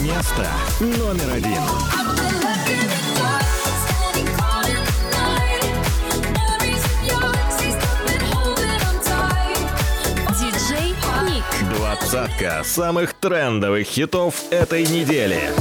Место номер один. Двадцатка самых трендовых хитов этой недели.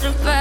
wonder if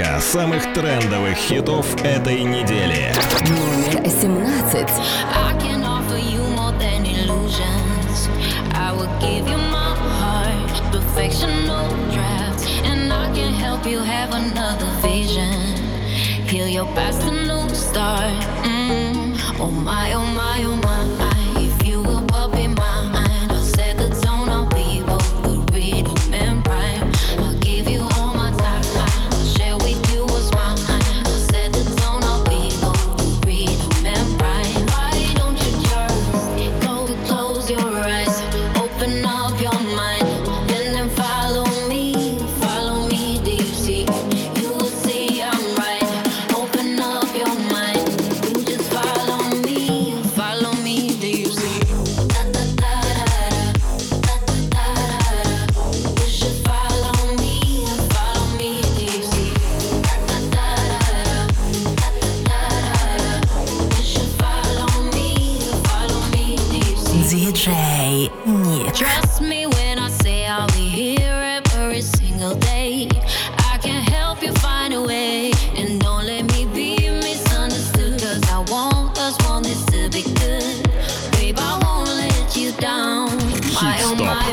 подборка самых трендовых хитов этой недели. Номер 17. Heal your past a new start. Mm. Oh my, oh my, oh my. Heat Stop.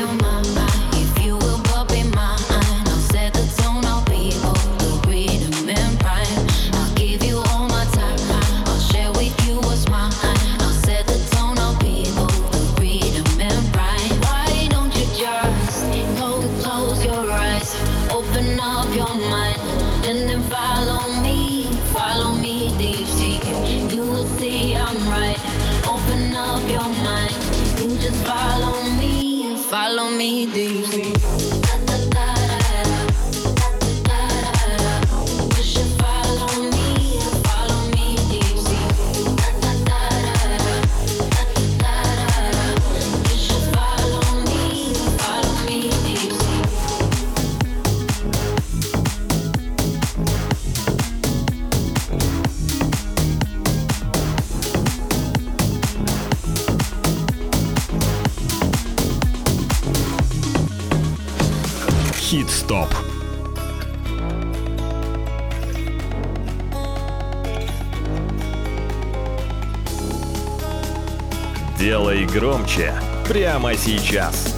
и громче прямо сейчас.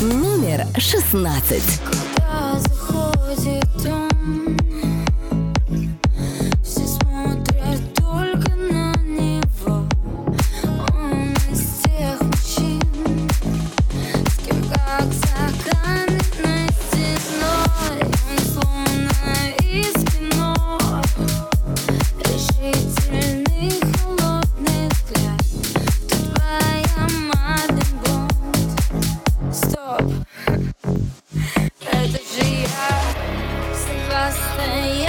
Номер шестнадцать. 飞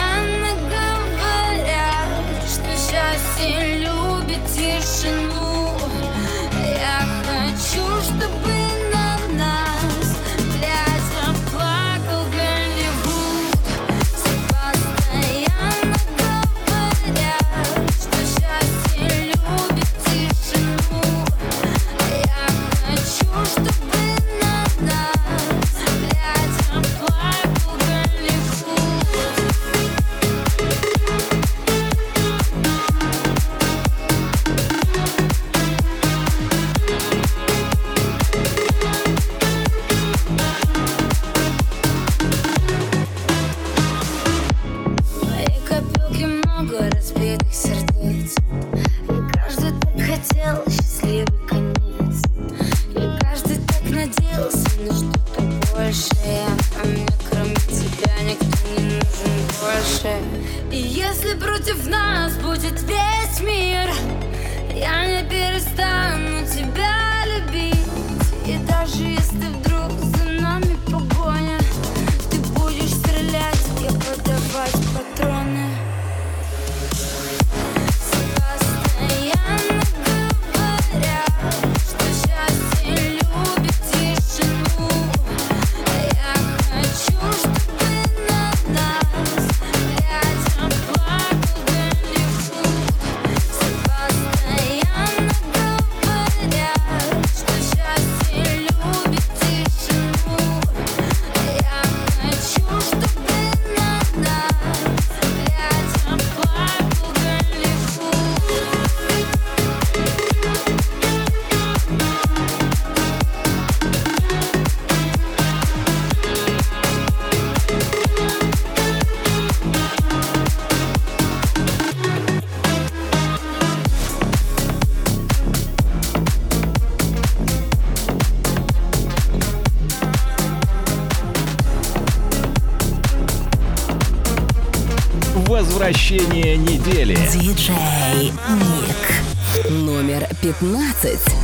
15.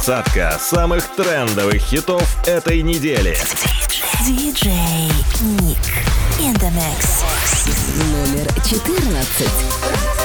Двадцатка самых трендовых хитов этой недели. DJ Nick in the mix. Номер 14.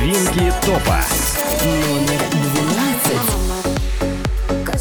Новинки топа. Номер 12.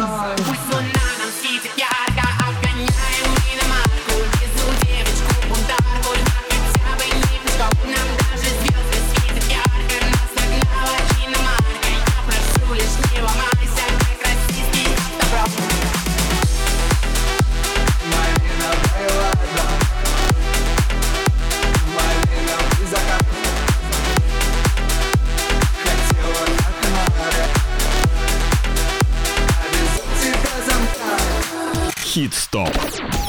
love.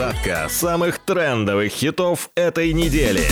Двадцатка самых трендовых хитов этой недели.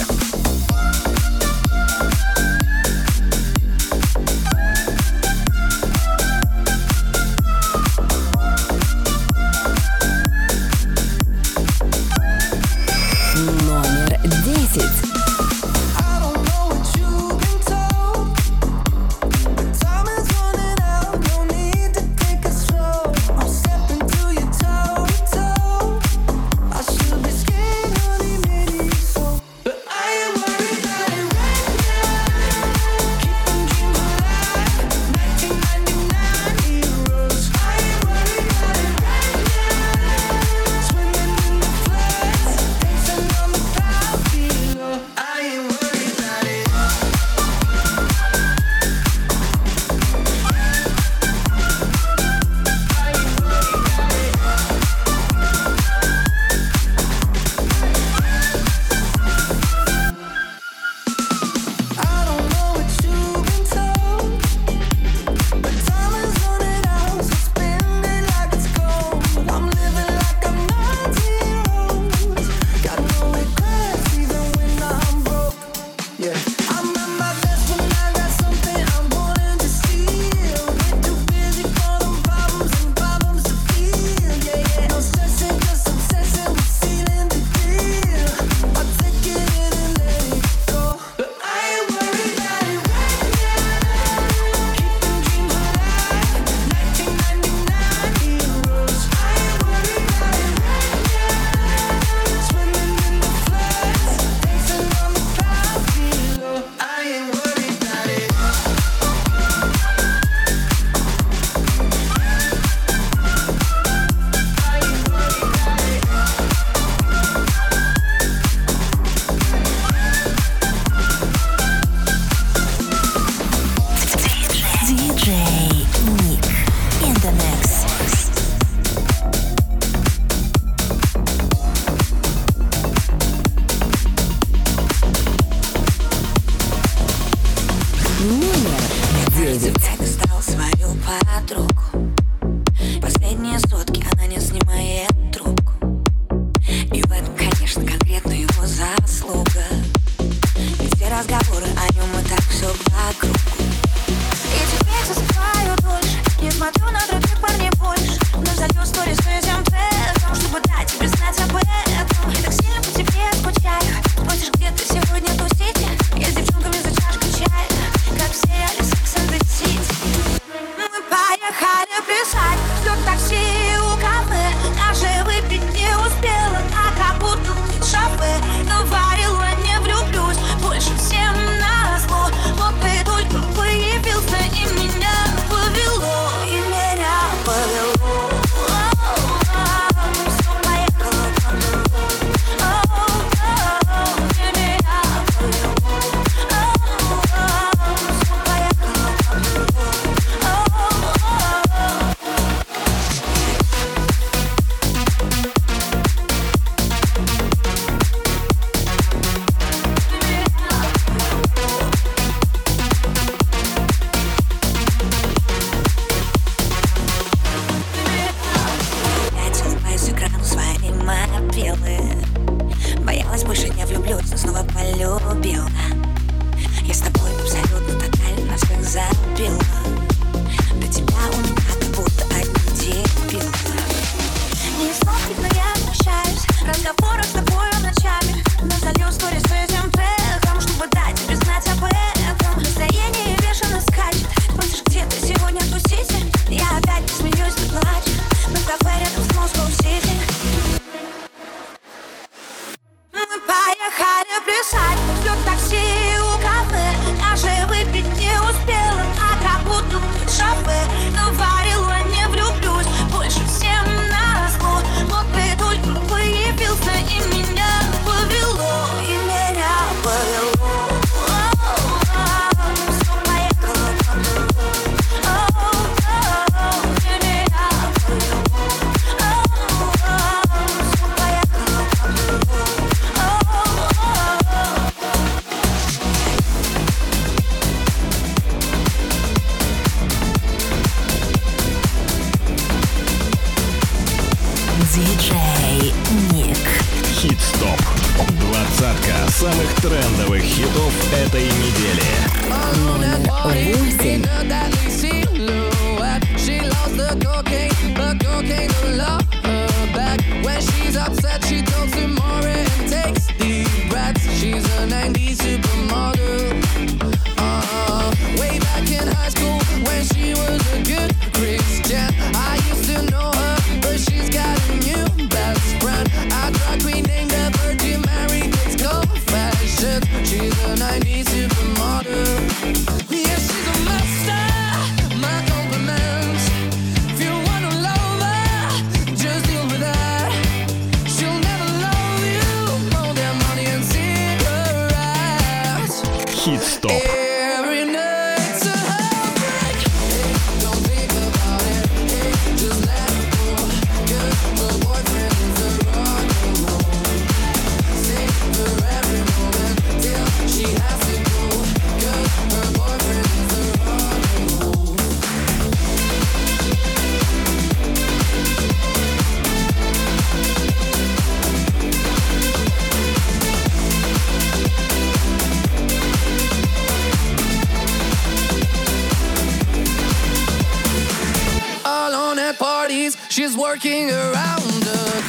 She's working around the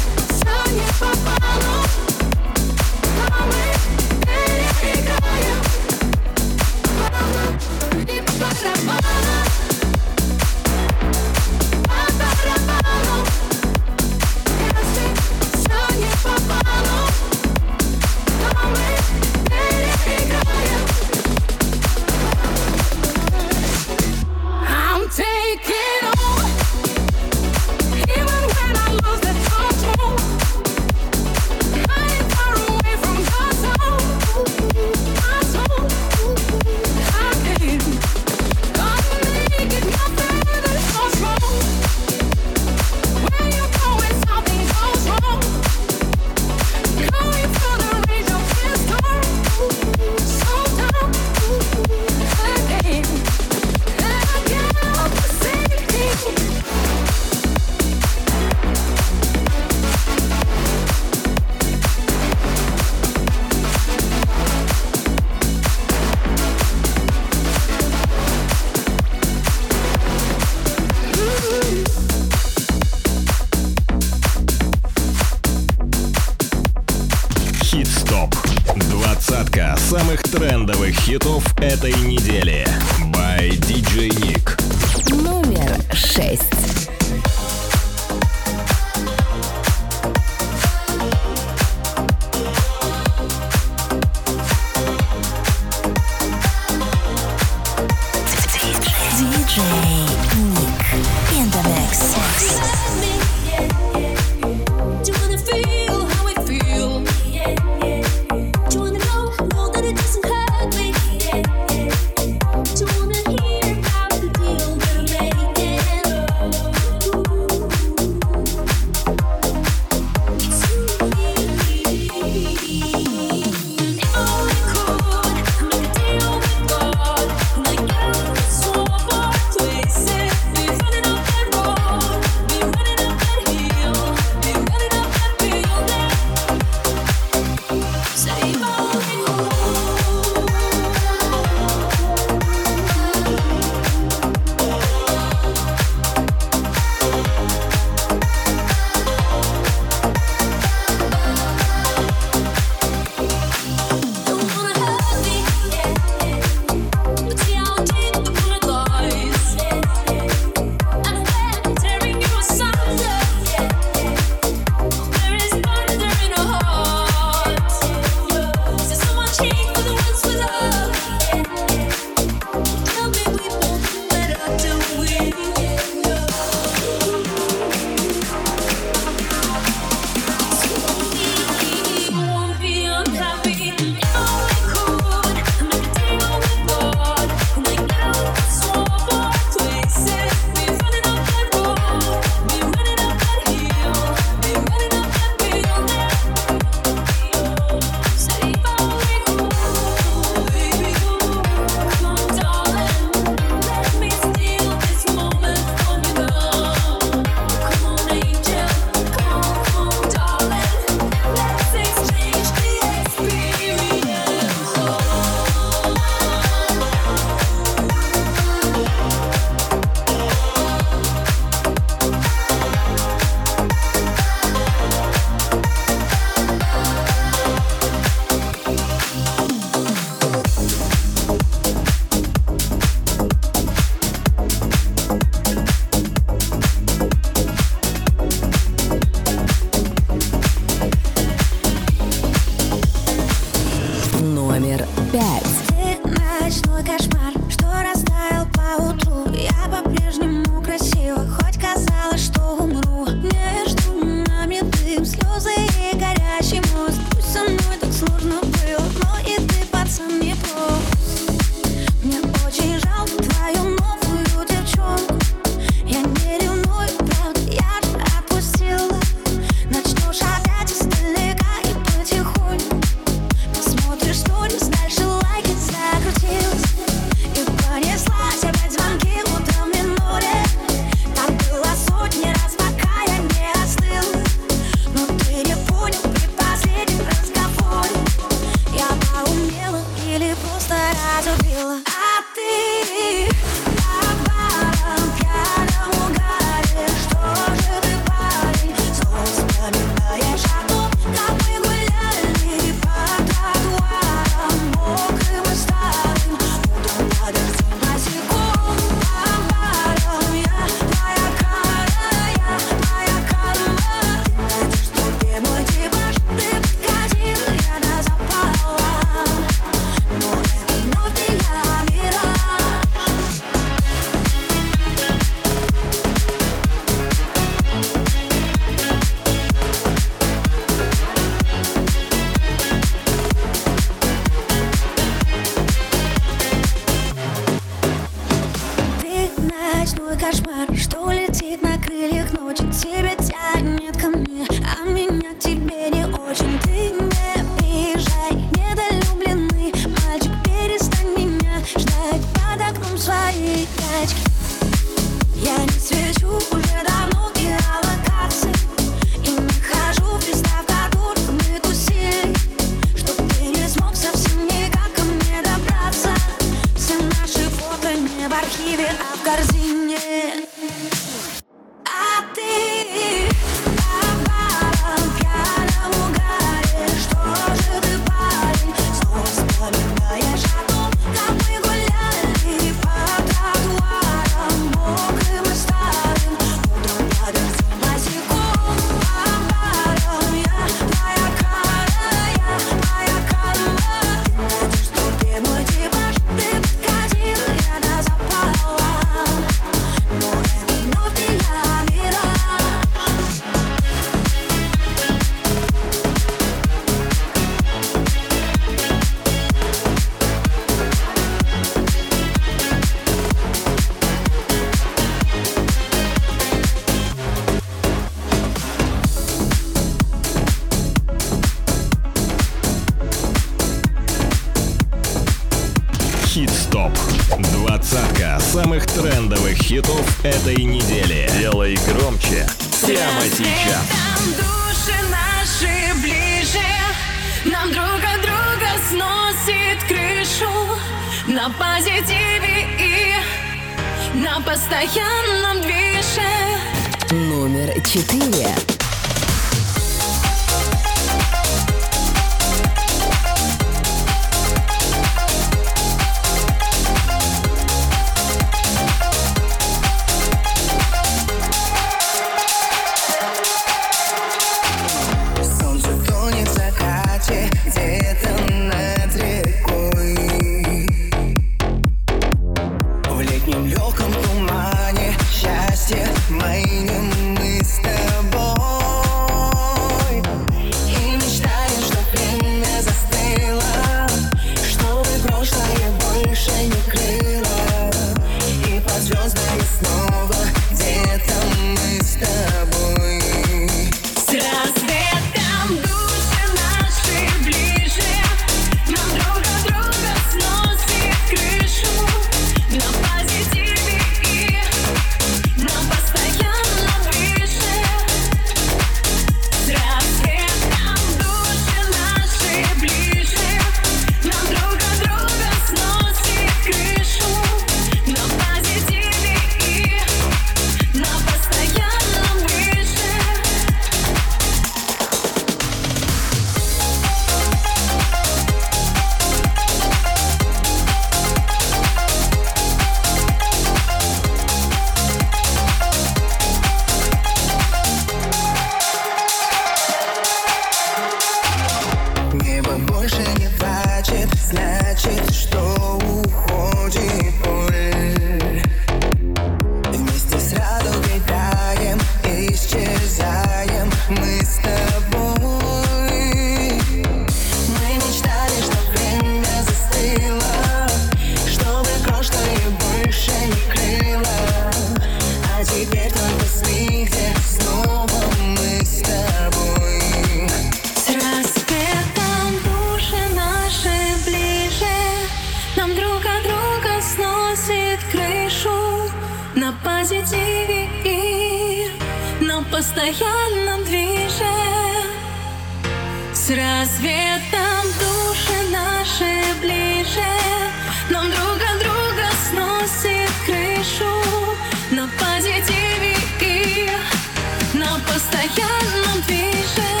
постоянном движе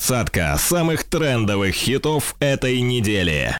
Двадцатка самых трендовых хитов этой недели.